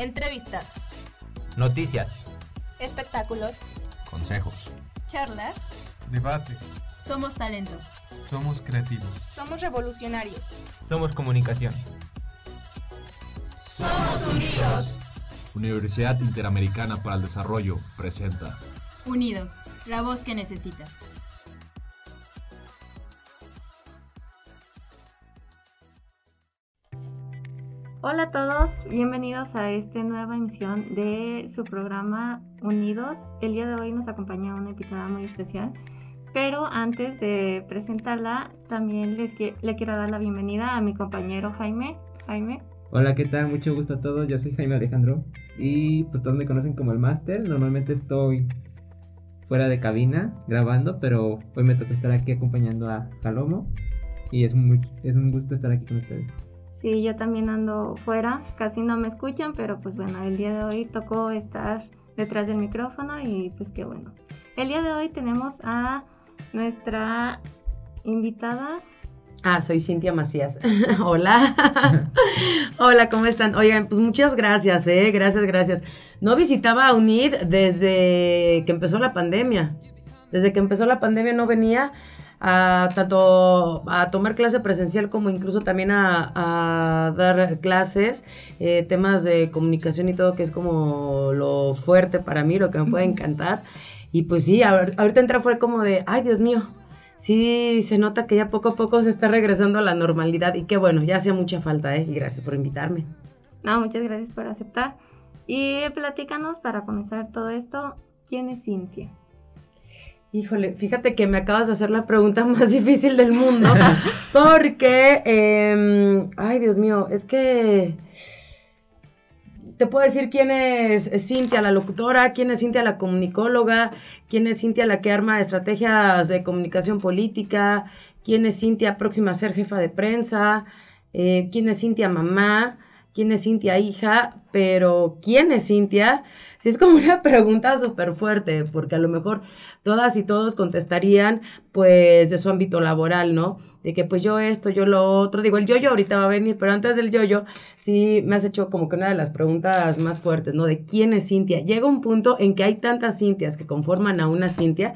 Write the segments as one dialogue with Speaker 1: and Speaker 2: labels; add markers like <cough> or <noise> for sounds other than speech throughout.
Speaker 1: Entrevistas.
Speaker 2: Noticias.
Speaker 1: Espectáculos.
Speaker 3: Consejos.
Speaker 1: Charlas.
Speaker 4: Debate.
Speaker 1: Somos talento.
Speaker 4: Somos creativos.
Speaker 1: Somos revolucionarios.
Speaker 2: Somos comunicación.
Speaker 1: Somos unidos.
Speaker 3: Universidad Interamericana para el Desarrollo presenta.
Speaker 1: Unidos. La voz que necesitas.
Speaker 5: Hola a todos, bienvenidos a esta nueva emisión de su programa Unidos. El día de hoy nos acompaña una invitada muy especial, pero antes de presentarla, también les le quiero dar la bienvenida a mi compañero Jaime. Jaime.
Speaker 6: Hola, ¿qué tal? Mucho gusto a todos. Yo soy Jaime Alejandro y pues todos me conocen como el máster. Normalmente estoy fuera de cabina grabando, pero hoy me toca estar aquí acompañando a Palomo y es, muy, es un gusto estar aquí con ustedes.
Speaker 5: Sí, yo también ando fuera, casi no me escuchan, pero pues bueno, el día de hoy tocó estar detrás del micrófono y pues qué bueno. El día de hoy tenemos a nuestra invitada.
Speaker 7: Ah, soy Cintia Macías. <laughs> Hola. <laughs> Hola, ¿cómo están? Oigan, pues muchas gracias, ¿eh? Gracias, gracias. No visitaba a UNID desde que empezó la pandemia. Desde que empezó la pandemia no venía a tanto a tomar clase presencial como incluso también a, dar clases, eh, temas de comunicación y todo, que es como lo fuerte para mí, lo que me puede encantar. Y pues sí, ahorita entra fue como de, ay Dios mío, sí se nota que ya poco a poco se está regresando a la normalidad y qué bueno, ya hacía mucha falta, ¿eh? Y gracias por invitarme.
Speaker 5: No, muchas gracias por aceptar. Y platícanos para comenzar todo esto, ¿quién es Cintia?
Speaker 7: Híjole, fíjate que me acabas de hacer la pregunta <laughs> más difícil del mundo, <laughs> porque, em, ay Dios mío, es que te puedo decir quién es Cintia la locutora, quién es Cintia la comunicóloga, quién es Cintia la que arma estrategias de comunicación política, quién es Cintia próxima a ser jefa de prensa, eh, quién es Cintia mamá, quién es Cintia hija, pero ¿quién es Cintia? Sí es como una <laughs> pregunta súper fuerte, porque a lo mejor todas y todos contestarían pues de su ámbito laboral, ¿no? De que pues yo esto, yo lo otro. Digo, el yo-yo ahorita va a venir, pero antes del yo-yo sí me has hecho como que una de las preguntas más fuertes, ¿no? De quién es Cintia. Llega un punto en que hay tantas Cintias que conforman a una Cintia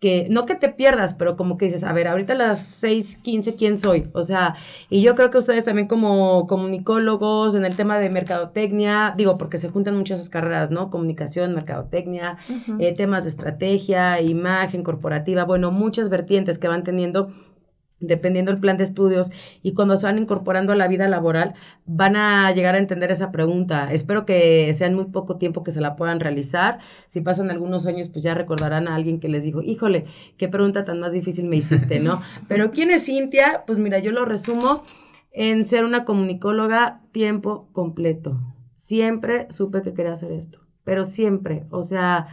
Speaker 7: que no que te pierdas, pero como que dices, a ver, ahorita a las 6:15, ¿quién soy? O sea, y yo creo que ustedes también como comunicólogos en el tema de mercadotecnia, digo, porque se juntan muchas carreras, ¿no? Comunicación, mercadotecnia, eh, temas de estrategia, imagen corporativa, bueno, muchas vertientes que van teniendo dependiendo del plan de estudios y cuando se van incorporando a la vida laboral, van a llegar a entender esa pregunta. Espero que sea en muy poco tiempo que se la puedan realizar. Si pasan algunos años, pues ya recordarán a alguien que les dijo, híjole, qué pregunta tan más difícil me hiciste, ¿no? <laughs> Pero ¿quién es Cintia? Pues mira, yo lo resumo en ser una comunicóloga tiempo completo. Siempre supe que quería hacer esto, pero siempre, o sea,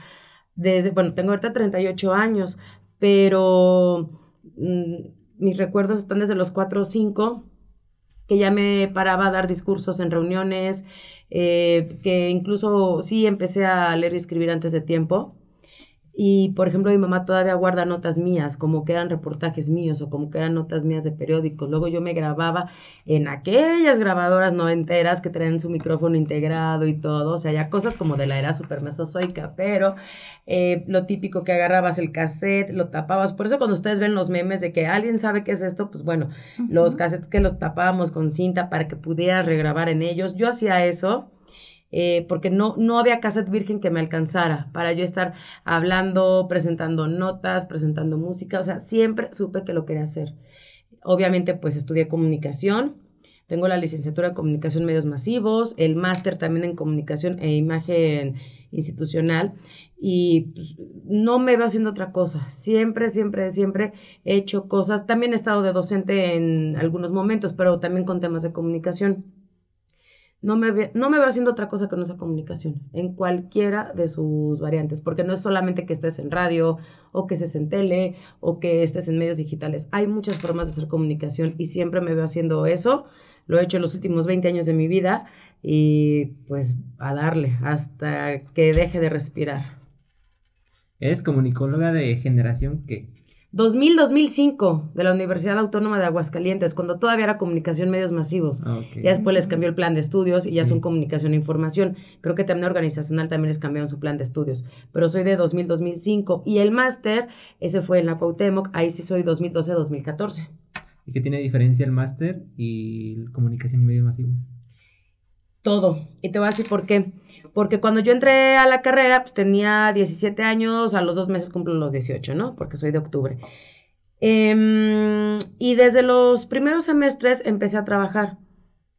Speaker 7: desde, bueno, tengo ahorita 38 años, pero... Mm, mis recuerdos están desde los 4 o 5, que ya me paraba a dar discursos en reuniones, eh, que incluso sí empecé a leer y escribir antes de tiempo. Y, por ejemplo, mi mamá todavía guarda notas mías, como que eran reportajes míos o como que eran notas mías de periódicos. Luego yo me grababa en aquellas grabadoras no enteras que traen su micrófono integrado y todo. O sea, ya cosas como de la era super mesozoica, pero eh, lo típico que agarrabas el cassette, lo tapabas. Por eso cuando ustedes ven los memes de que alguien sabe qué es esto, pues bueno, los cassettes que los tapábamos con cinta para que pudiera regrabar en ellos. Yo hacía eso eh, porque no, no había cassette virgen que me alcanzara para yo estar hablando, presentando notas, presentando música, o sea, siempre supe que lo quería hacer. Obviamente, pues estudié comunicación, tengo la licenciatura en comunicación medios masivos, el máster también en comunicación e imagen institucional y pues, no me veo haciendo otra cosa. Siempre, siempre, siempre he hecho cosas. También he estado de docente en algunos momentos, pero también con temas de comunicación no me, no me veo haciendo otra cosa que no sea comunicación, en cualquiera de sus variantes, porque no es solamente que estés en radio o que estés en tele o que estés en medios digitales. Hay muchas formas de hacer comunicación y siempre me veo haciendo eso. Lo he hecho en los últimos 20 años de mi vida y pues a darle hasta que deje de respirar.
Speaker 6: ¿Eres comunicóloga de generación qué?
Speaker 7: 2000-2005 de la Universidad Autónoma de Aguascalientes, cuando todavía era comunicación medios masivos.
Speaker 6: Ah, ok.
Speaker 7: Ya después les cambió el plan de estudios y ya
Speaker 6: Sí.
Speaker 7: son comunicación e información. Creo que también organizacional también les cambiaron su plan de estudios. Pero soy de 2000-2005 y el máster, ese fue en la Cuauhtémoc, ahí sí soy 2012-2014.
Speaker 6: ¿Y qué tiene diferencia el máster y comunicación y medios masivos?
Speaker 7: Todo. Y te voy a decir por qué. Porque cuando yo entré a la carrera, pues tenía 17 años, a los dos meses cumplo los 18, ¿no? Porque soy de octubre. Em, y desde los primeros semestres empecé a trabajar.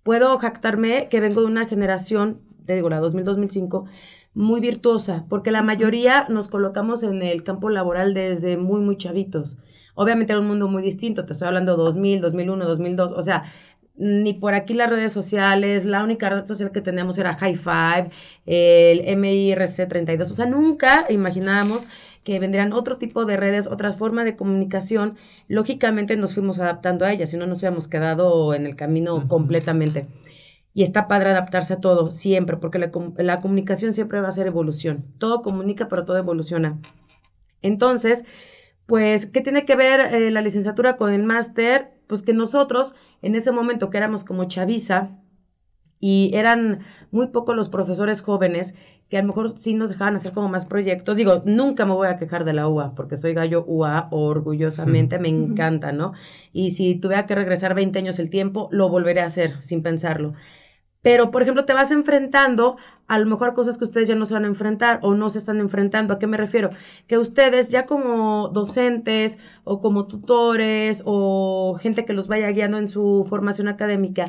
Speaker 7: Puedo jactarme que vengo de una generación, te digo, la 2000-2005, muy virtuosa, porque la mayoría nos colocamos en el campo laboral desde muy, muy chavitos. Obviamente era un mundo muy distinto, te estoy hablando 2000, 2001, 2002, o sea, ni por aquí las redes sociales, la única red social que teníamos era High Five, el MIRC 32, o sea, nunca imaginábamos que vendrían otro tipo de redes, otra forma de comunicación, lógicamente nos fuimos adaptando a ellas, si no nos hubiéramos quedado en el camino completamente. Y está padre adaptarse a todo, siempre, porque la, la comunicación siempre va a ser evolución. Todo comunica, pero todo evoluciona. Entonces, pues, ¿qué tiene que ver eh, la licenciatura con el máster? Pues que nosotros, en ese momento que éramos como chaviza, y eran muy pocos los profesores jóvenes que a lo mejor sí nos dejaban hacer como más proyectos. Digo, nunca me voy a quejar de la UA, porque soy gallo UA orgullosamente, me <laughs> encanta, ¿no? Y si tuviera que regresar 20 años el tiempo, lo volveré a hacer sin pensarlo. Pero, por ejemplo, te vas enfrentando a lo mejor cosas que ustedes ya no se van a enfrentar o no se están enfrentando. ¿A qué me refiero? Que ustedes ya como docentes o como tutores o gente que los vaya guiando en su formación académica,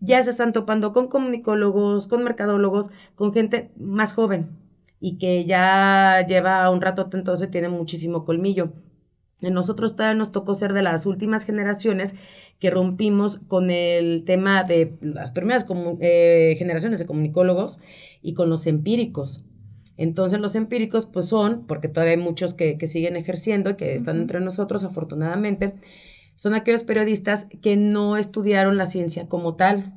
Speaker 7: ya se están topando con comunicólogos, con mercadólogos, con gente más joven y que ya lleva un rato y tiene muchísimo colmillo. Nosotros todavía nos tocó ser de las últimas generaciones que rompimos con el tema de las primeras eh, generaciones de comunicólogos y con los empíricos. Entonces los empíricos pues son, porque todavía hay muchos que, que siguen ejerciendo y que están entre nosotros afortunadamente, son aquellos periodistas que no estudiaron la ciencia como tal.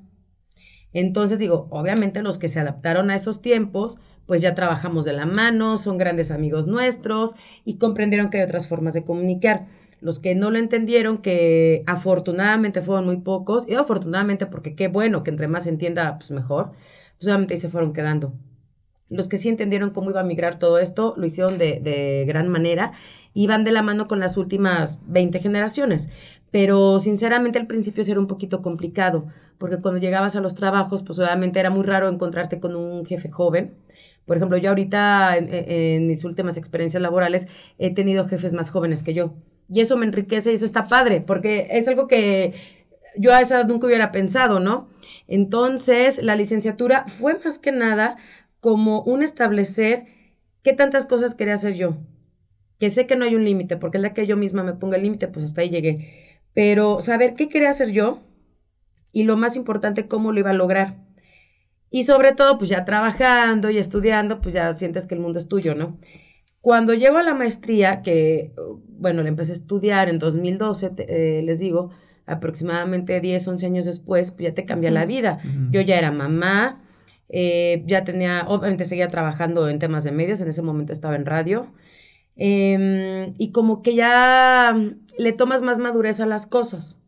Speaker 7: Entonces digo, obviamente los que se adaptaron a esos tiempos, pues ya trabajamos de la mano, son grandes amigos nuestros y comprendieron que hay otras formas de comunicar. Los que no lo entendieron, que afortunadamente fueron muy pocos, y afortunadamente porque qué bueno que entre más se entienda, pues mejor, pues obviamente ahí se fueron quedando. Los que sí entendieron cómo iba a migrar todo esto, lo hicieron de, de gran manera y van de la mano con las últimas 20 generaciones. Pero sinceramente al principio sí era un poquito complicado, porque cuando llegabas a los trabajos, pues obviamente era muy raro encontrarte con un jefe joven. Por ejemplo, yo ahorita en, en mis últimas experiencias laborales he tenido jefes más jóvenes que yo. Y eso me enriquece y eso está padre, porque es algo que yo a esa edad nunca hubiera pensado, ¿no? Entonces, la licenciatura fue más que nada como un establecer qué tantas cosas quería hacer yo. Que sé que no hay un límite, porque es la que yo misma me ponga el límite, pues hasta ahí llegué. Pero saber qué quería hacer yo y lo más importante, cómo lo iba a lograr. Y sobre todo, pues ya trabajando y estudiando, pues ya sientes que el mundo es tuyo, ¿no? Cuando llego a la maestría, que, bueno, la empecé a estudiar en 2012, te- eh, les digo, aproximadamente 10, 11 años después, pues ya te cambia la vida. Yo ya era mamá, eh, ya tenía, obviamente seguía trabajando en temas de medios, en ese momento estaba en radio, em, y como que ya le tomas más madurez a las cosas.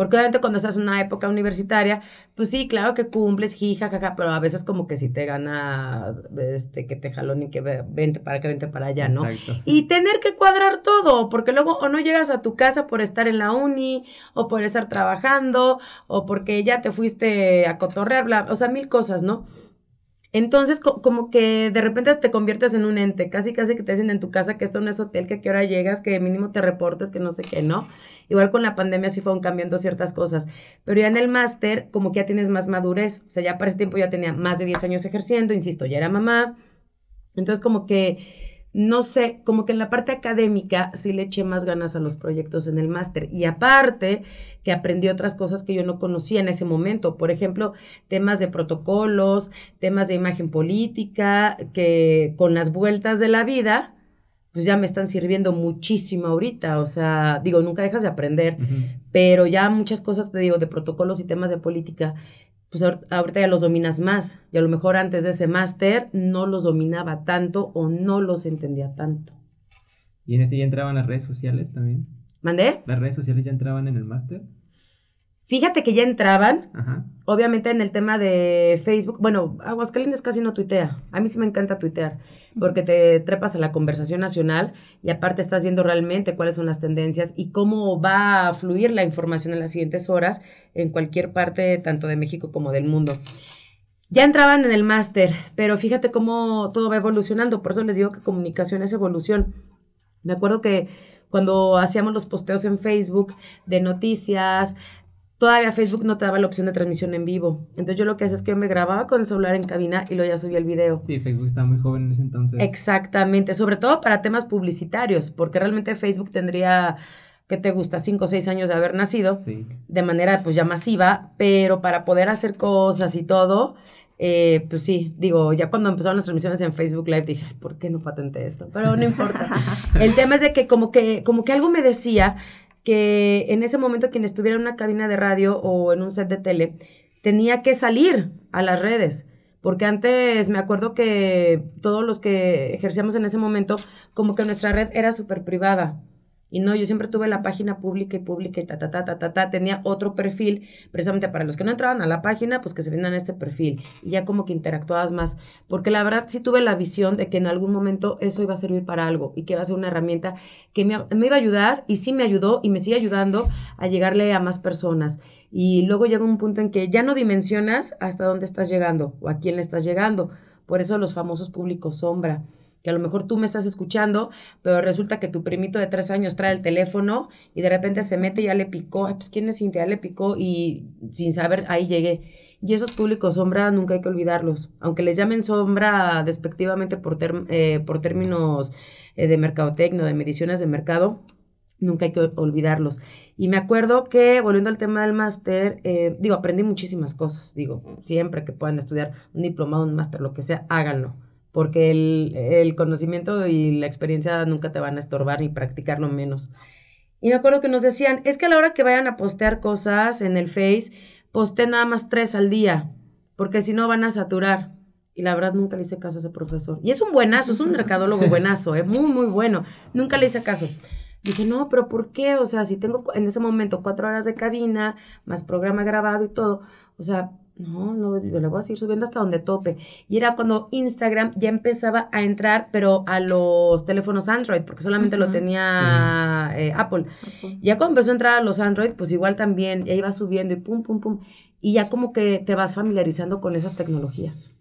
Speaker 7: Porque obviamente cuando estás en una época universitaria, pues sí, claro que cumples, jija, jaja, pero a veces como que sí te gana este, que te jalón y que ve- vente para acá, vente para allá, ¿no?
Speaker 6: Exacto.
Speaker 7: Y tener que cuadrar todo, porque luego o no llegas a tu casa por estar en la uni, o por estar trabajando, o porque ya te fuiste a cotorrear, bla, o sea, mil cosas, ¿no? Entonces, co- como que de repente te conviertes en un ente, casi casi que te dicen en tu casa que esto no es hotel, que a qué hora llegas, que mínimo te reportes, que no sé qué, ¿no? Igual con la pandemia sí fueron cambiando ciertas cosas, pero ya en el máster como que ya tienes más madurez, o sea, ya para ese tiempo ya tenía más de 10 años ejerciendo, insisto, ya era mamá, entonces como que no sé, como que en la parte académica sí le eché más ganas a los proyectos en el máster. Y aparte, que aprendí otras cosas que yo no conocía en ese momento. Por ejemplo, temas de protocolos, temas de imagen política, que con las vueltas de la vida, pues ya me están sirviendo muchísimo ahorita. O sea, digo, nunca dejas de aprender, pero ya muchas cosas, te digo, de protocolos y temas de política, pues ahor- ahorita ya los dominas más. Y a lo mejor antes de ese máster no los dominaba tanto o no los entendía tanto.
Speaker 6: ¿Y en ese ya entraban las redes sociales también?
Speaker 7: ¿Mandé?
Speaker 6: ¿Las redes sociales ya entraban en el máster?
Speaker 7: Fíjate que ya entraban,
Speaker 6: Ajá.
Speaker 7: obviamente en el tema de Facebook, bueno, Aguascalientes casi no tuitea. A mí sí me encanta tuitear, porque te trepas a la conversación nacional y aparte estás viendo realmente cuáles son las tendencias y cómo va a fluir la información en las siguientes horas en cualquier parte, tanto de México como del mundo. Ya entraban en el máster, pero fíjate cómo todo va evolucionando, por eso les digo que comunicación es evolución. Me acuerdo que cuando hacíamos los posteos en Facebook de noticias, todavía Facebook no te daba la opción de transmisión en vivo. Entonces yo lo que hacía es que yo me grababa con el celular en cabina y luego ya subía el video.
Speaker 6: Sí, Facebook estaba muy joven en ese entonces.
Speaker 7: Exactamente, sobre todo para temas publicitarios, porque realmente Facebook tendría, ¿qué te gusta? Cinco o seis años de haber nacido
Speaker 6: Sí.
Speaker 7: de manera pues ya masiva, pero para poder hacer cosas y todo, eh, pues sí, digo, ya cuando empezaron las transmisiones en Facebook Live dije, "Ay, ¿por qué no patenté esto? Pero no importa. <laughs> El tema es de que como que, como que algo me decía que en ese momento quien estuviera en una cabina de radio o en un set de tele tenía que salir a las redes. Porque antes me acuerdo que todos los que ejercíamos en ese momento, como que nuestra red era súper privada. Y no, yo siempre tuve la página pública y pública y ta, ta, ta, ta, ta, ta. Tenía otro perfil, precisamente para los que no entraban a la página, pues que se vinieran a este perfil. Y ya como que interactuabas más. Porque la verdad sí tuve la visión de que en algún momento eso iba a servir para algo y que iba a ser una herramienta que me, me iba a ayudar y sí me ayudó y me sigue ayudando a llegarle a más personas. Y luego llega un punto en que ya no dimensionas hasta dónde estás llegando o a quién le estás llegando. Por eso los famosos públicos sombra que a lo mejor tú me estás escuchando, pero resulta que tu primito de tres años trae el teléfono y de repente se mete y ya le picó, pues quién es Cintia, ya le picó y sin saber ahí llegué. Y esos públicos sombra nunca hay que olvidarlos, aunque les llamen sombra despectivamente por, eh, por términos eh, de mercadotecnia, de mediciones de mercado, nunca hay que ol- olvidarlos. Y me acuerdo que, volviendo al tema del máster, eh, digo, aprendí muchísimas cosas, digo, siempre que puedan estudiar un diplomado, un máster, lo que sea, háganlo porque el, el conocimiento y la experiencia nunca te van a estorbar ni practicarlo menos. Y me acuerdo que nos decían, es que a la hora que vayan a postear cosas en el Face, posteen nada más tres al día, porque si no van a saturar. Y la verdad nunca le hice caso a ese profesor. Y es un buenazo, es un mercadólogo buenazo, es muy, muy bueno. Nunca le hice caso. Dije, no, pero ¿por qué? O sea, si tengo en ese momento cuatro horas de cabina, más programa grabado y todo, o sea, no, no, yo le voy a seguir subiendo hasta donde tope. Y era cuando Instagram ya empezaba a entrar, pero a los teléfonos Android, porque solamente lo tenía eh, Apple. Ya cuando empezó a entrar a los Android, pues igual también, ya iba subiendo y pum, pum, pum. Y ya como que te vas familiarizando con esas tecnologías.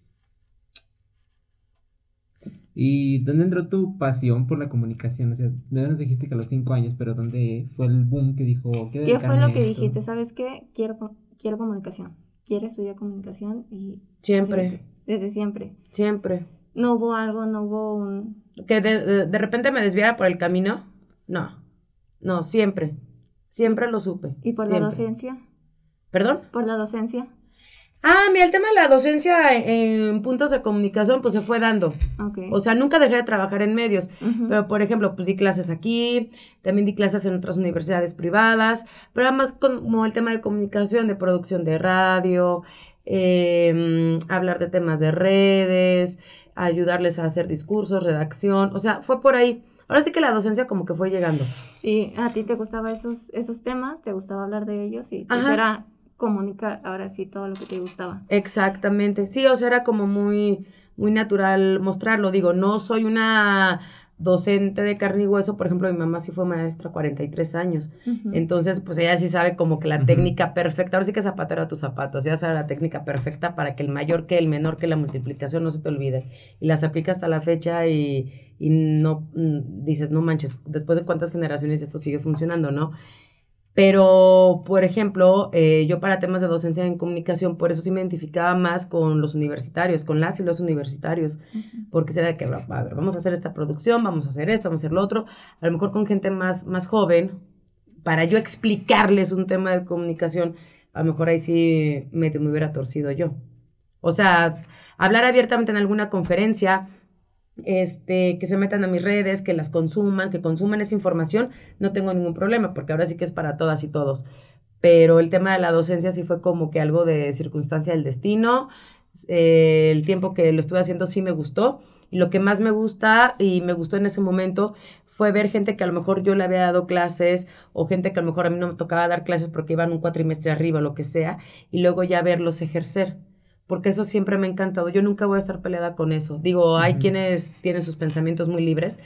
Speaker 6: ¿Y dónde entró tu pasión por la comunicación? O sea, ya nos dijiste que a los cinco años, pero ¿dónde fue el boom que dijo? "Quiero
Speaker 5: ¿Qué fue lo que
Speaker 6: esto"?
Speaker 5: dijiste? ¿Sabes qué? Quiero, quiero comunicación. Quiero estudiar comunicación y
Speaker 7: Siempre,
Speaker 5: desde siempre.
Speaker 7: siempre.
Speaker 5: No hubo algo, no hubo un...
Speaker 7: Que de, de- de repente me desviara por el camino. No, no, siempre. Siempre lo supe.
Speaker 5: ¿Y por
Speaker 7: siempre.
Speaker 5: la docencia?
Speaker 7: ¿Perdón?
Speaker 5: ¿Por la docencia?
Speaker 7: Ah, mira, el tema de la docencia en puntos de comunicación, pues se fue dando.
Speaker 5: Ok.
Speaker 7: O sea, nunca dejé de trabajar en medios. Pero, por ejemplo, pues di clases aquí, también di clases en otras universidades privadas, pero además como el tema de comunicación, de producción de radio, eh, hablar de temas de redes, ayudarles a hacer discursos, redacción, o sea, fue por ahí. Ahora sí que la docencia como que fue llegando.
Speaker 5: Sí, a ti te gustaban esos, esos temas, te gustaba hablar de ellos y pues era comunicar ahora sí todo lo que te gustaba.
Speaker 7: Exactamente. Sí, o sea, era como muy, muy natural mostrarlo. Digo, no soy una docente de carne y hueso, por ejemplo, mi mamá sí fue maestra 43 años.
Speaker 5: Ujú.
Speaker 7: Entonces, pues ella sí sabe como que la técnica perfecta, ahora sí que zapatero a tus zapatos, ya sabe la técnica perfecta para que el mayor que el menor que la multiplicación no se te olvide. Y las aplica hasta la fecha y, y no mm, dices, no manches, después de cuántas generaciones esto sigue funcionando, ¿no? Pero, por ejemplo, eh, yo para temas de docencia en comunicación, por eso sí me identificaba más con los universitarios, con las y los universitarios porque será de que, a ver, vamos a hacer esta producción, vamos a hacer esto, vamos a hacer lo otro, a lo mejor con gente más, más joven, para yo explicarles un tema de comunicación, a lo mejor ahí sí me, me hubiera torcido yo. O sea, hablar abiertamente en alguna conferencia, este, que se metan a mis redes, que las consuman, que consuman esa información, no tengo ningún problema, porque ahora sí que es para todas y todos. Pero el tema de la docencia sí fue como que algo de circunstancia del destino. Eh, el tiempo que lo estuve haciendo sí me gustó. Y lo que más me gusta y me gustó en ese momento fue ver gente que a lo mejor yo le había dado clases o gente que a lo mejor a mí no me tocaba dar clases porque iban un cuatrimestre arriba o lo que sea, y luego ya verlos ejercer porque eso siempre me ha encantado. Yo nunca voy a estar peleada con eso. Digo, hay quienes tienen sus pensamientos muy libres,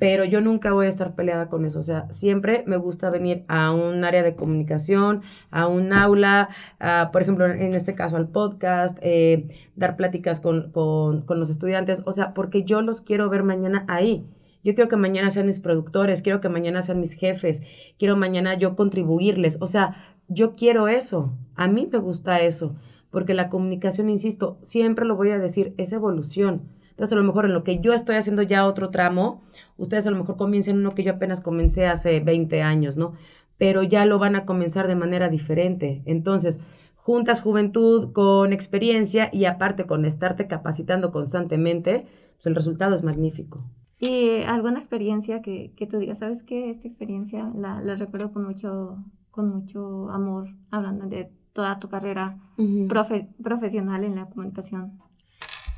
Speaker 7: pero yo nunca voy a estar peleada con eso. O sea, siempre me gusta venir a un área de comunicación, a un aula, a, por ejemplo, en este caso al podcast, eh, dar pláticas con, con, con los estudiantes, o sea, porque yo los quiero ver mañana ahí. Yo quiero que mañana sean mis productores, quiero que mañana sean mis jefes, quiero mañana yo contribuirles. O sea, yo quiero eso. A mí me gusta eso, porque la comunicación, insisto, siempre lo voy a decir, es evolución. Entonces, a lo mejor en lo que yo estoy haciendo ya otro tramo, ustedes a lo mejor comiencen uno que yo apenas comencé hace 20 años, ¿no? Pero ya lo van a comenzar de manera diferente. Entonces, juntas juventud con experiencia y aparte con estarte capacitando constantemente, pues el resultado es magnífico.
Speaker 5: ¿Y alguna experiencia que, que tú digas, sabes que esta experiencia la, la recuerdo con mucho, con mucho amor, hablando de toda tu carrera profe- profesional en la comunicación?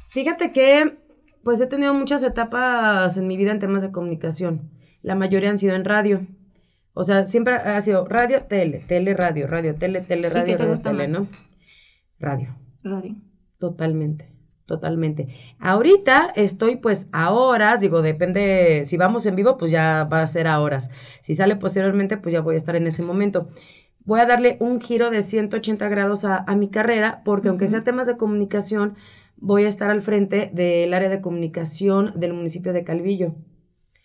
Speaker 7: Fíjate que pues he tenido muchas etapas en mi vida en temas de comunicación. La mayoría han sido en radio. O sea, siempre ha sido radio, tele, tele, radio, radio, tele, tele,
Speaker 5: ¿Y
Speaker 7: radio, radio, tele,
Speaker 5: más?
Speaker 7: ¿no? Radio,
Speaker 5: Radio.
Speaker 7: totalmente, totalmente. Ahorita estoy pues a horas, digo, depende, si vamos en vivo, pues ya va a ser a horas. Si sale posteriormente, pues ya voy a estar en ese momento. Voy a darle un giro de 180 grados a, a mi carrera, porque aunque sea temas de comunicación, voy a estar al frente del área de comunicación del municipio de Calvillo.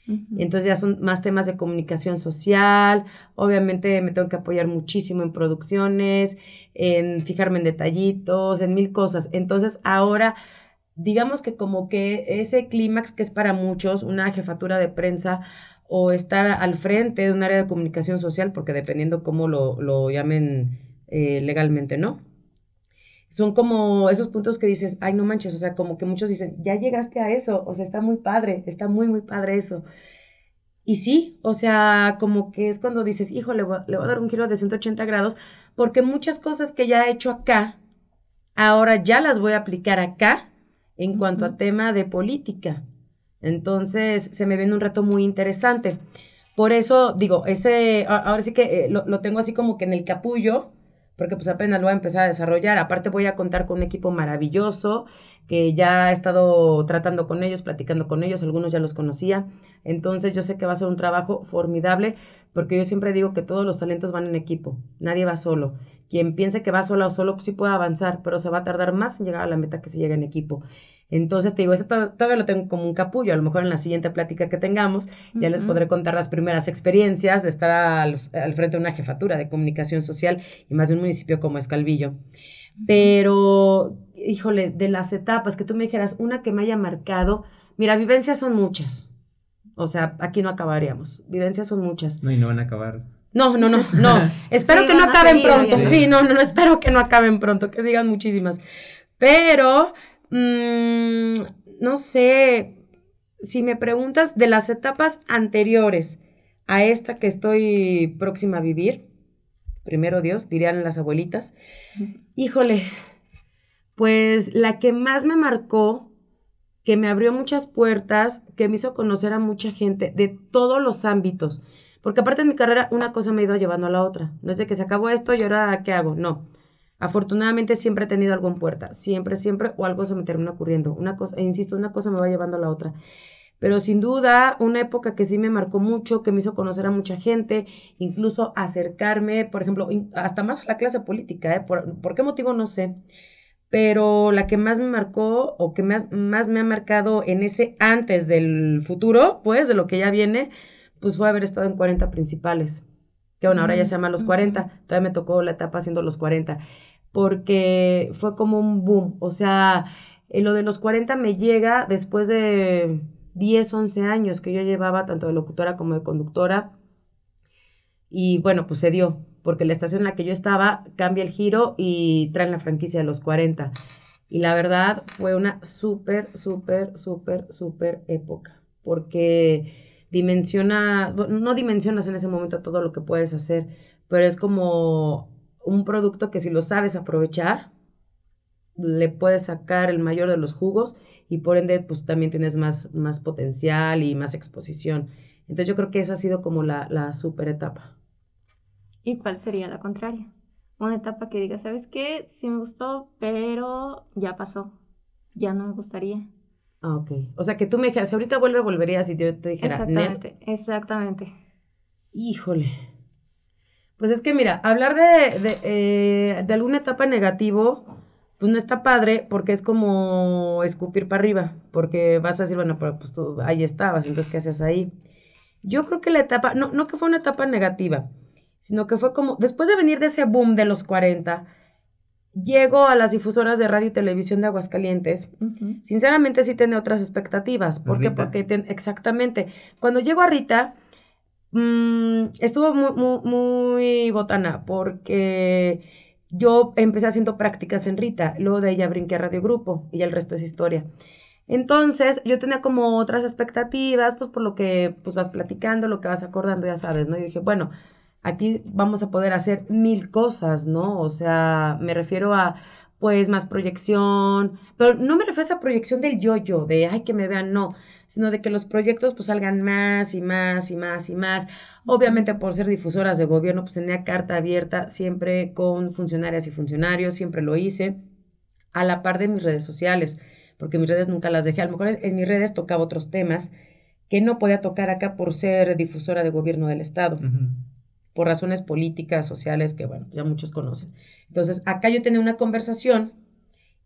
Speaker 7: Y entonces ya son más temas de comunicación social. Obviamente me tengo que apoyar muchísimo en producciones, en fijarme en detallitos, en mil cosas. Entonces ahora, digamos que como que ese clímax que es para muchos, una jefatura de prensa o estar al frente de un área de comunicación social, porque dependiendo cómo lo, lo llamen eh, legalmente, ¿no? Son como esos puntos que dices, ay, no manches, o sea, como que muchos dicen, ya llegaste a eso, o sea, está muy padre, está muy, muy padre eso. Y sí, o sea, como que es cuando dices, hijo, le voy, a- le voy a dar un giro de 180 grados, porque muchas cosas que ya he hecho acá, ahora ya las voy a aplicar acá en cuanto a tema de política. Entonces, se me viene un reto muy interesante. Por eso, digo, ese, ahora sí que eh, lo, lo tengo así como que en el capullo, porque pues apenas lo voy a empezar a desarrollar. Aparte voy a contar con un equipo maravilloso, que ya he estado tratando con ellos, platicando con ellos, algunos ya los conocía. Entonces yo sé que va a ser un trabajo formidable, porque yo siempre digo que todos los talentos van en equipo, nadie va solo. Quien piense que va sola o solo, pues sí puede avanzar, pero se va a tardar más en llegar a la meta que si llega en equipo. Entonces te digo, eso to- todavía lo tengo como un capullo, a lo mejor en la siguiente plática que tengamos ya les podré contar las primeras experiencias de estar al, al frente de una jefatura de comunicación social y más de un municipio como Escalvillo. Pero, híjole, de las etapas que tú me dijeras, una que me haya marcado, mira, vivencias son muchas. O sea, aquí no acabaríamos. Vivencias son muchas.
Speaker 6: No, y no van a acabar.
Speaker 7: No, no, no, no. <laughs> Espero
Speaker 5: Sí,
Speaker 7: que no acaben
Speaker 5: seguir,
Speaker 7: pronto. Sí, no, no, no, espero que no acaben pronto, que sigan muchísimas. Pero, mm, no sé, si me preguntas de las etapas anteriores a esta que estoy próxima a vivir, primero Dios, dirían las abuelitas, híjole, pues la que más me marcó, que me abrió muchas puertas, que me hizo conocer a mucha gente de todos los ámbitos. Porque aparte en mi carrera una cosa me ha ido llevando a la otra. No es de que se acabó esto y ahora ¿qué hago? No. Afortunadamente siempre he tenido algo en puerta. Siempre, siempre, o algo se me termina ocurriendo. Una cosa, e insisto, una cosa me va llevando a la otra. Pero sin duda, una época que sí me marcó mucho, que me hizo conocer a mucha gente, incluso acercarme, por ejemplo, hasta más a la clase política, ¿eh? ¿Por, por qué motivo? No sé. Pero la que más me marcó o que más, más me ha marcado en ese antes del futuro, pues, de lo que ya viene, pues fue haber estado en 40 principales. Que bueno, ahora ya se llama los 40. Todavía me tocó la etapa haciendo los 40. Porque fue como un boom. O sea, eh, lo de los 40 me llega después de 10, 11 años que yo llevaba tanto de locutora como de conductora. Y bueno, pues se dio, porque la estación en la que yo estaba cambia el giro y traen la franquicia de los 40. Y la verdad fue una súper, súper, súper, súper época, porque dimensiona, no dimensionas en ese momento todo lo que puedes hacer, pero es como un producto que si lo sabes aprovechar, le puedes sacar el mayor de los jugos y por ende pues también tienes más, más potencial y más exposición. Entonces yo creo que esa ha sido como la, la super etapa.
Speaker 5: ¿Y cuál sería la contraria? Una etapa que diga, ¿sabes qué? Sí me gustó, pero ya pasó. Ya no me gustaría.
Speaker 7: Ah, ok. O sea, que tú me dijeras, si ahorita vuelve, volverías y yo te dijera.
Speaker 5: Exactamente, exactamente.
Speaker 7: Híjole. Pues es que mira, hablar de, de, eh, de alguna etapa negativo, pues no está padre porque es como escupir para arriba, porque vas a decir, bueno, pero pues tú ahí estabas, entonces ¿qué haces ahí? Yo creo que la etapa, no, no que fue una etapa negativa, sino que fue como, después de venir de ese boom de los 40, llego a las difusoras de radio y televisión de Aguascalientes. Sinceramente sí tenía otras expectativas. ¿Por qué? Porque ten- exactamente. Cuando llego a Rita, mm, estuvo muy, muy, muy botana porque yo empecé haciendo prácticas en Rita, luego de ella brinqué a Radio Grupo y ya el resto es historia. Entonces, yo tenía como otras expectativas, pues por lo que pues vas platicando, lo que vas acordando, ya sabes, ¿no? Yo dije, bueno, aquí vamos a poder hacer mil cosas, ¿no? O sea, me refiero a, pues, más proyección, pero no me refiero a esa proyección del yo-yo, de, ay, que me vean, no, sino de que los proyectos, pues, salgan más y más y más y más. Obviamente, por ser difusoras de gobierno, pues, tenía carta abierta siempre con funcionarias y funcionarios, siempre lo hice, a la par de mis redes sociales, porque mis redes nunca las dejé, a lo mejor en, mis redes tocaba otros temas que no podía tocar acá por ser difusora de gobierno del Estado. Por razones políticas, sociales, que bueno, ya muchos conocen. Entonces, acá yo tenía una conversación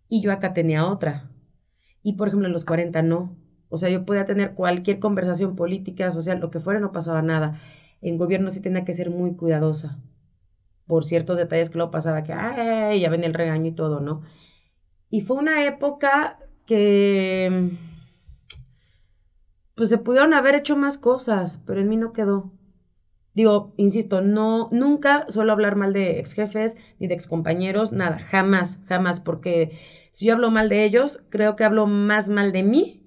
Speaker 7: y yo acá tenía otra. Y por ejemplo, en los 40 no. O sea, yo podía tener cualquier conversación política, social, lo que fuera, no pasaba nada. En gobierno sí tenía que ser muy cuidadosa por ciertos detalles que luego pasaba, que ya venía el regaño y todo, ¿no? Y fue una época que pues se pudieron haber hecho más cosas, pero en mí no quedó. Digo, insisto, no, nunca suelo hablar mal de ex jefes ni de ex compañeros, nada, jamás, jamás, porque si yo hablo mal de ellos, creo que hablo más mal de mí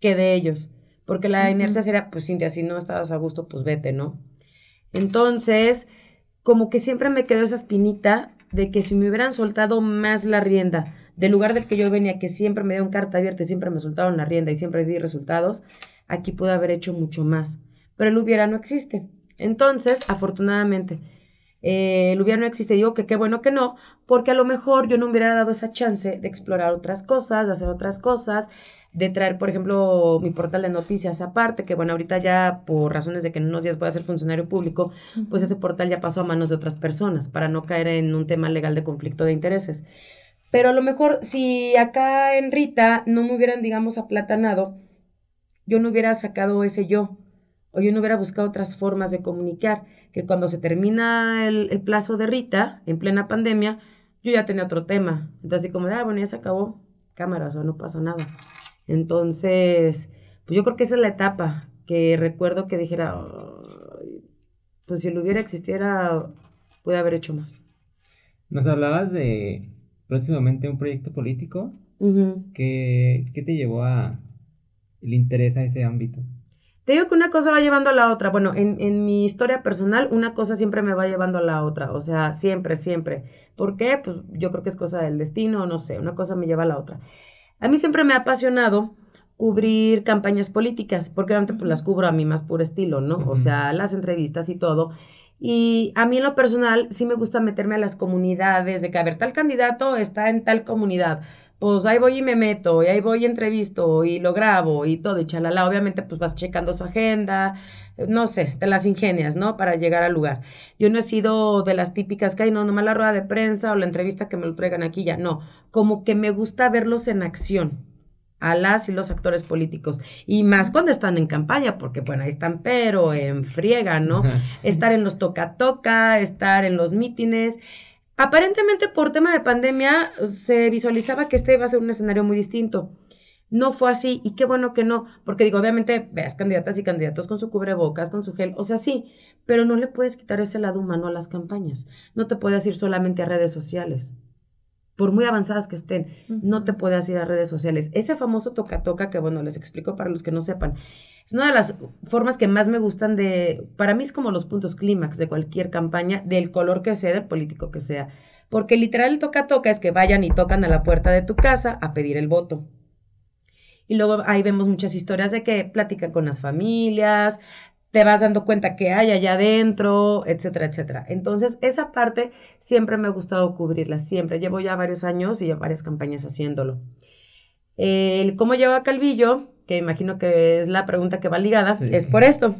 Speaker 7: que de ellos, porque la inercia sería, pues Cintia, si no estabas a gusto, pues vete, ¿no? Entonces, como que siempre me quedó esa espinita de que si me hubieran soltado más la rienda, del lugar del que yo venía, que siempre me dieron carta abierta y siempre me soltaron la rienda y siempre di resultados, aquí pude haber hecho mucho más. Pero el hubiera no existe. Entonces, afortunadamente, eh, el hubiera no existe. Digo que qué bueno que no, porque a lo mejor yo no me hubiera dado esa chance de explorar otras cosas, de hacer otras cosas, de traer, por ejemplo, mi portal de noticias aparte, que bueno, ahorita ya por razones de que en unos días voy a ser funcionario público, pues ese portal ya pasó a manos de otras personas para no caer en un tema legal de conflicto de intereses. Pero a lo mejor si acá en Rita no me hubieran, digamos, aplatanado, yo no hubiera sacado ese yo, o yo no hubiera buscado otras formas de comunicar, que cuando se termina el, el plazo de Rita, en plena pandemia, yo ya tenía otro tema. Entonces, así como de, ah, bueno, ya se acabó, cámaras, o no pasa nada. Entonces, pues yo creo que esa es la etapa que recuerdo que dijera, "Ay, pues si lo hubiera existiera, pude haber hecho más.
Speaker 6: Nos hablabas de próximamente un proyecto político.
Speaker 7: Ujú.
Speaker 6: ¿Qué, qué te llevó a el interés a ese ámbito?
Speaker 7: Te digo que una cosa va llevando a la otra. Bueno, en, en mi historia personal, una cosa siempre me va llevando a la otra. O sea, siempre, siempre. ¿Por qué? Pues yo creo que es cosa del destino, no sé, una cosa me lleva a la otra. A mí siempre me ha apasionado cubrir campañas políticas, porque obviamente pues las cubro a mi más puro estilo, ¿no? O sea, las entrevistas y todo. Y a mí en lo personal sí me gusta meterme a las comunidades, de que, a ver, tal candidato está en tal comunidad. Pues ahí voy y me meto, y ahí voy y entrevisto, y lo grabo, y todo, y chalala. Obviamente, pues vas checando su agenda, no sé, te las ingenias, ¿no? Para llegar al lugar. Yo no he sido de las típicas que hay, no, nomás la rueda de prensa o la entrevista que me lo traigan aquí, ya, no. Como que me gusta verlos en acción a las y los actores políticos. Y más cuando están en campaña, porque bueno, ahí están, pero en friega, ¿no? estar en los toca-toca, estar en los mítines. Aparentemente por tema de pandemia se visualizaba que este iba a ser un escenario muy distinto. No fue así y qué bueno que no, porque digo, obviamente veas candidatas y candidatos con su cubrebocas, con su gel, o sea, sí, pero no le puedes quitar ese lado humano a las campañas. No te puedes ir solamente a redes sociales. Por muy avanzadas que estén, no te puedes ir a redes sociales. Ese famoso toca-toca que, bueno, les explico para los que no sepan, es una de las formas que más me gustan de, para mí es como los puntos clímax de cualquier campaña, del color que sea, del político que sea. Porque literal el toca-toca es que vayan y tocan a la puerta de tu casa a pedir el voto. Y luego ahí vemos muchas historias de que platican con las familias, te vas dando cuenta que hay allá adentro, etcétera, etcétera. Entonces, esa parte siempre me ha gustado cubrirla, siempre. Llevo ya varios años y ya varias campañas haciéndolo. El cómo lleva Calvillo, que imagino que es la pregunta que va ligada,
Speaker 6: Sí.
Speaker 7: es por esto.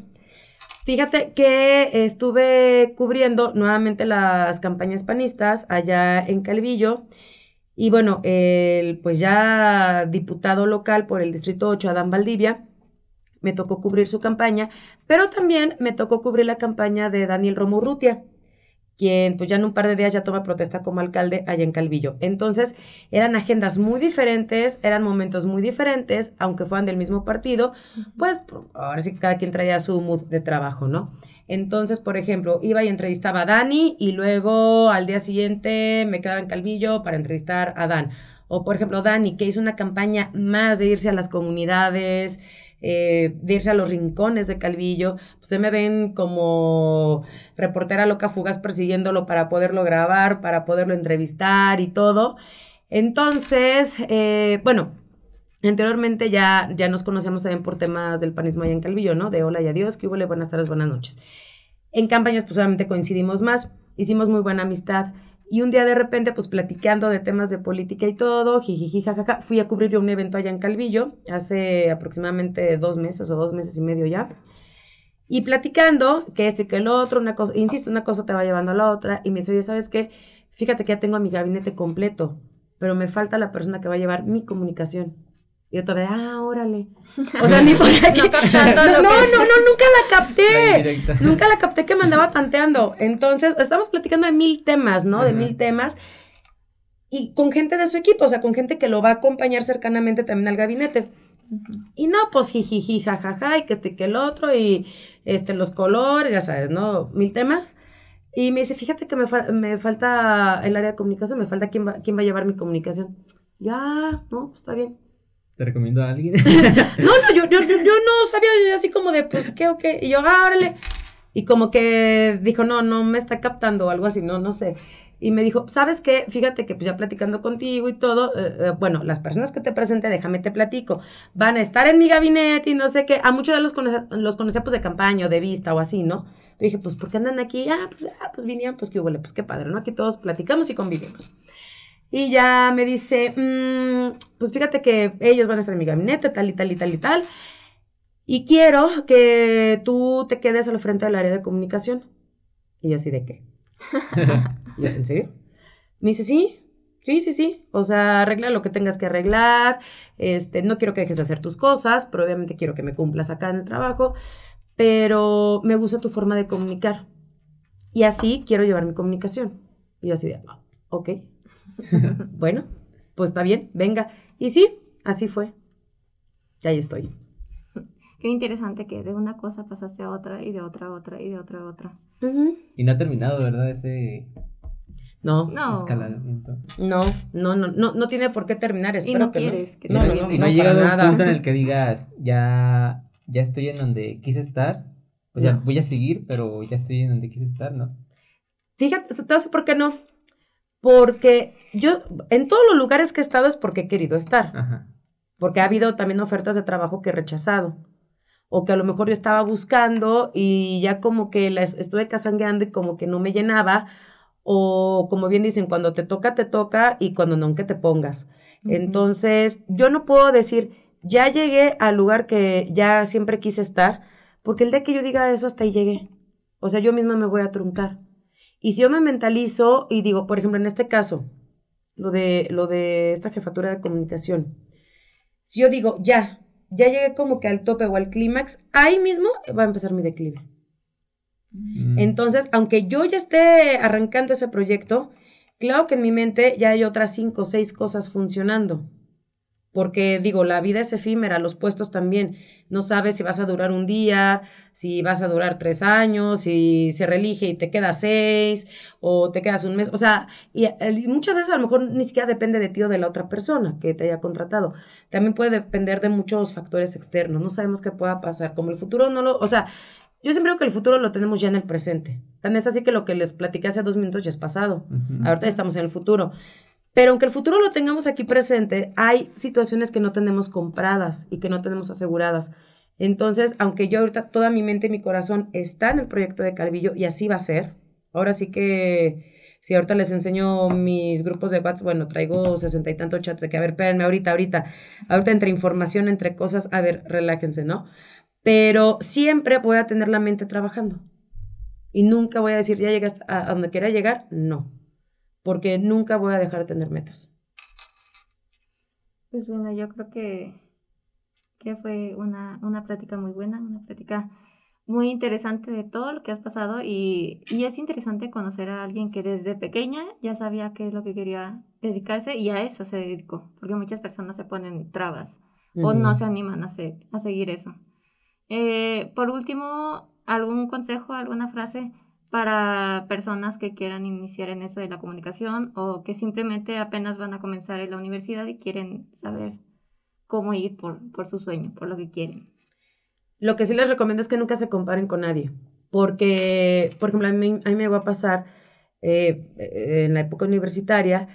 Speaker 7: Fíjate que estuve cubriendo nuevamente las campañas panistas allá en Calvillo. Y bueno, el pues ya diputado local por el Distrito 8, Adán Valdivia, me tocó cubrir su campaña, pero también me tocó cubrir la campaña de Daniel Romo Urrutia, quien pues ya en un par de días ya toma protesta como alcalde allá en Calvillo. Entonces eran agendas muy diferentes, eran momentos muy diferentes, aunque fueran del mismo partido, pues ahora sí que cada quien traía su mood de trabajo, ¿no? Entonces, por ejemplo, iba y entrevistaba a Dani y luego al día siguiente me quedaba en Calvillo para entrevistar a Dan. O, por ejemplo, Dani, que hizo una campaña más de irse a las comunidades, eh, de irse a los rincones de Calvillo, pues se me ven como reportera loca fugaz persiguiéndolo para poderlo grabar, para poderlo entrevistar y todo. Entonces, eh, bueno, anteriormente ya, ya nos conocíamos también por temas del panismo allá en Calvillo, ¿no? De hola y adiós, que hubo, buenas tardes, buenas noches. En campañas, pues obviamente coincidimos más, hicimos muy buena amistad. Y un día de repente, pues platicando de temas de política y todo, jijiji, fui a cubrir yo un evento allá en Calvillo, hace aproximadamente dos meses o dos meses y medio ya. Y platicando que esto y que el otro, una insisto, una cosa te va llevando a la otra. Y me dice, oye, ¿sabes qué? Fíjate que ya tengo mi gabinete completo, pero me falta la persona que va a llevar mi comunicación. Y yo todavía, ah, órale. <laughs> O sea, ni por aquí.
Speaker 5: No
Speaker 7: no, no, no, nunca la capté. <laughs> Nunca la capté que me andaba tanteando. Entonces, estamos platicando de mil temas, ¿no? De mil temas. Y con gente de su equipo, o sea, con gente que lo va a acompañar cercanamente también al gabinete. Y no, pues jijiji, jajaja, y que esto y que el otro, y este, los colores, ya sabes, ¿no? Mil temas. Y me dice, fíjate que me, fa- me falta el área de comunicación, me falta quién va, quién va a llevar mi comunicación. Ya, no, pues está bien.
Speaker 6: Te recomiendo a alguien. <laughs>
Speaker 7: No, no, yo, yo, yo, no sabía así como de, pues, ¿qué o qué? Y yo, ah, órale. Y como que dijo, no, no me está captando o algo así, no, no sé. Y me dijo, ¿sabes qué? Fíjate que pues ya platicando contigo y todo, eh, eh, bueno, las personas que te presente, déjame te platico, van a estar en mi gabinete y no sé qué. A muchos ya los conocía, los conocía pues de campaña o de vista o así, ¿no? Yo dije, pues, ¿por qué andan aquí? Ah, pues, ah, pues vinieron, pues qué huele, pues qué padre, ¿no? Aquí todos platicamos y convivimos. Y ya me dice, "Mm, pues fíjate que ellos van a estar en mi gabinete, tal y tal y tal y tal. Y quiero que tú te quedes al frente del área de comunicación. Y yo así de qué. Y <laughs> yo, ¿En serio? Me dice, sí, sí, sí, sí. O sea, arregla lo que tengas que arreglar. Este, no quiero que dejes de hacer tus cosas, pero obviamente quiero que me cumplas acá en el trabajo. Pero me gusta tu forma de comunicar. Y así quiero llevar mi comunicación. Y yo así de, "Ah, ok. <laughs> bueno, pues está bien, venga. Y sí, así fue. Y ahí estoy. <laughs>
Speaker 5: Qué interesante que de una cosa pasaste a otra y de otra a otra y de otra a otra.
Speaker 6: y no ha terminado, ¿verdad? Ese
Speaker 7: No,
Speaker 5: No.
Speaker 6: escalamiento.
Speaker 7: no, no, no, no, no tiene por qué terminar.
Speaker 5: Y
Speaker 7: Espero
Speaker 5: no
Speaker 7: que
Speaker 5: quieres que
Speaker 7: no. No, no,
Speaker 5: termine.
Speaker 7: no,
Speaker 6: y
Speaker 7: no,
Speaker 6: no ha llegado un
Speaker 7: nada.
Speaker 6: punto en el <laughs> que digas, ya, ya estoy en donde quise estar. O sea,
Speaker 7: No.
Speaker 6: voy a seguir, pero ya estoy en donde quise estar, ¿no?
Speaker 7: Fíjate, te por qué no. Porque yo, en todos los lugares que he estado es porque he querido estar.
Speaker 6: Ajá.
Speaker 7: Porque ha habido también ofertas de trabajo que he rechazado. O que a lo mejor yo estaba buscando y ya como que las estuve casangueando y como que no me llenaba. O como bien dicen, cuando te toca, te toca y cuando no, que te pongas. Entonces, yo no puedo decir, ya llegué al lugar que ya siempre quise estar, porque el día que yo diga eso, hasta ahí llegué. O sea, yo misma me voy a truncar. Y si yo me mentalizo y digo, por ejemplo, en este caso, lo de, lo de esta jefatura de comunicación, si yo digo, ya, ya llegué como que al tope o al clímax, ahí mismo va a empezar mi declive.
Speaker 6: Mm.
Speaker 7: Entonces, aunque yo ya esté arrancando ese proyecto, claro que en mi mente ya hay otras cinco o seis cosas funcionando. Porque digo, la vida es efímera, los puestos también. No sabes si vas a durar un día, si vas a durar tres años, si se reelige y te quedas seis, o te quedas un mes. O sea, y, y muchas veces a lo mejor ni siquiera depende de ti o de la otra persona que te haya contratado. También puede depender de muchos factores externos. No sabemos qué pueda pasar. Como el futuro no lo. O sea, yo siempre creo que el futuro lo tenemos ya en el presente. Tan es así que lo que les platiqué hace dos minutos ya es pasado. Ahorita estamos en el futuro. Pero aunque el futuro lo tengamos aquí presente, hay situaciones que no tenemos compradas y que no tenemos aseguradas. Entonces, aunque yo ahorita toda mi mente y mi corazón está en el proyecto de Calvillo y así va a ser, ahora sí que si ahorita les enseño mis grupos de WhatsApp, bueno, traigo sesenta y tantos chats de que, a ver, espérenme ahorita, ahorita, ahorita entre información, entre cosas, a ver, relájense, ¿no? Pero siempre voy a tener la mente trabajando. Y nunca voy a decir, ya llegaste a donde quiera llegar, no. Porque nunca voy a dejar de tener metas.
Speaker 5: Pues bueno, yo creo que, que fue una, una plática muy buena, una plática muy interesante de todo lo que has pasado y, y, es interesante conocer a alguien que desde pequeña ya sabía qué es lo que quería dedicarse y a eso se dedicó, porque muchas personas se ponen trabas o no se animan a, a seguir eso. Eh, por último, ¿algún consejo, alguna frase para personas que quieran iniciar en eso de la comunicación o que simplemente apenas van a comenzar en la universidad y quieren saber cómo ir por, por su sueño, por lo que quieren?
Speaker 7: Lo que sí les recomiendo es que nunca se comparen con nadie, porque, por ejemplo, a mí, a mí me va a pasar eh, en la época universitaria,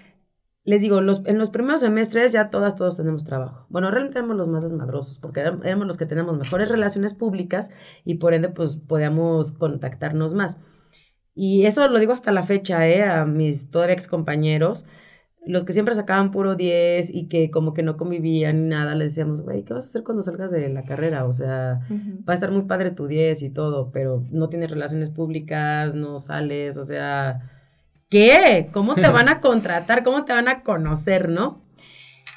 Speaker 7: les digo, los, en los primeros semestres ya todas, todos tenemos trabajo. Bueno, realmente éramos los más desmadrosos, porque éramos los que tenemos mejores relaciones públicas y por ende, pues podíamos contactarnos más. Y eso lo digo hasta la fecha, ¿eh? A mis todavía ex compañeros, los que siempre sacaban puro 10 y que como que no convivían ni nada, les decíamos, güey, ¿qué vas a hacer cuando salgas de la carrera? O sea, va a estar muy padre tu 10 y todo, pero no tienes relaciones públicas, no sales, o sea ¿Qué? ¿Cómo te <laughs> van a contratar? ¿Cómo te van a conocer, no?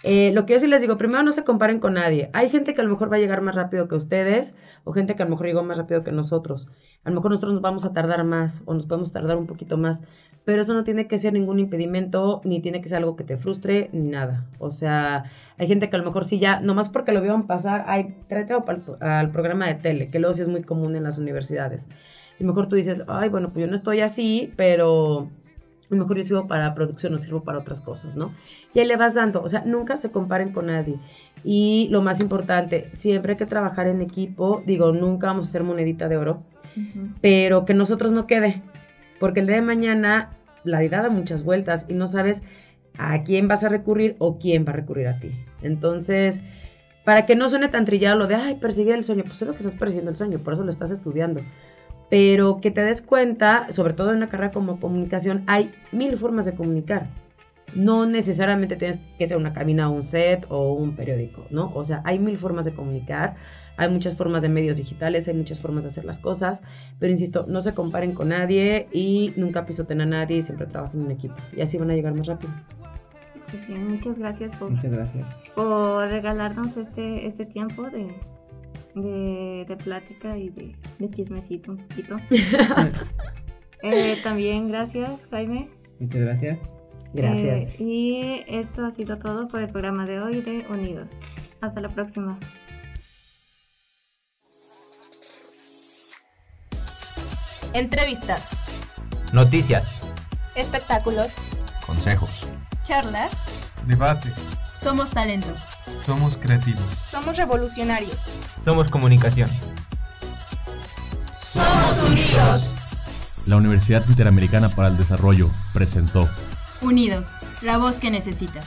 Speaker 7: Eh, lo que yo sí les digo, primero no se comparen con nadie. Hay gente que a lo mejor va a llegar más rápido que ustedes o gente que a lo mejor llegó más rápido que nosotros. A lo mejor nosotros nos vamos a tardar más o nos podemos tardar un poquito más, pero eso no tiene que ser ningún impedimento ni tiene que ser algo que te frustre ni nada. O sea, hay gente que a lo mejor sí ya, nomás porque lo vieron pasar, ay, tráete al, al programa de tele, que luego sí es muy común en las universidades. Y mejor tú dices, ay, bueno, pues yo no estoy así, pero a lo mejor yo sirvo para producción o sirvo para otras cosas, ¿no? Y ahí le vas dando, o sea, nunca se comparen con nadie. Y lo más importante, siempre hay que trabajar en equipo, digo, nunca vamos a hacer monedita de oro, pero que nosotros no quede, porque el día de mañana la vida da muchas vueltas y no sabes a quién vas a recurrir o quién va a recurrir a ti. Entonces, para que no suene tan trillado lo de, ay, perseguir el sueño, pues es lo que estás persiguiendo el sueño, por eso lo estás estudiando pero que te des cuenta, sobre todo en una carrera como comunicación, hay mil formas de comunicar. No necesariamente tienes que ser una cabina o un set o un periódico, ¿no? O sea, hay mil formas de comunicar, hay muchas formas de medios digitales, hay muchas formas de hacer las cosas, pero insisto, no se comparen con nadie y nunca pisoten a nadie y siempre trabajen en equipo. Y así van a llegar más rápido.
Speaker 5: muchas gracias por,
Speaker 6: Muchas gracias.
Speaker 5: por regalarnos este, este tiempo de, de, de plática y de, de, chismecito un poquito. <laughs> eh, también gracias, Jaime.
Speaker 6: Muchas gracias.
Speaker 7: Gracias.
Speaker 5: Eh, y esto ha sido todo por el programa de hoy de Unidos. Hasta la próxima.
Speaker 1: Entrevistas.
Speaker 2: Noticias.
Speaker 1: Espectáculos.
Speaker 3: Consejos.
Speaker 1: Charlas.
Speaker 4: Debate.
Speaker 1: Somos talento.
Speaker 4: Somos creativos.
Speaker 1: Somos revolucionarios.
Speaker 2: Somos comunicación.
Speaker 1: Somos unidos.
Speaker 3: La Universidad Interamericana para el Desarrollo presentó
Speaker 1: Unidos, la voz que necesitas.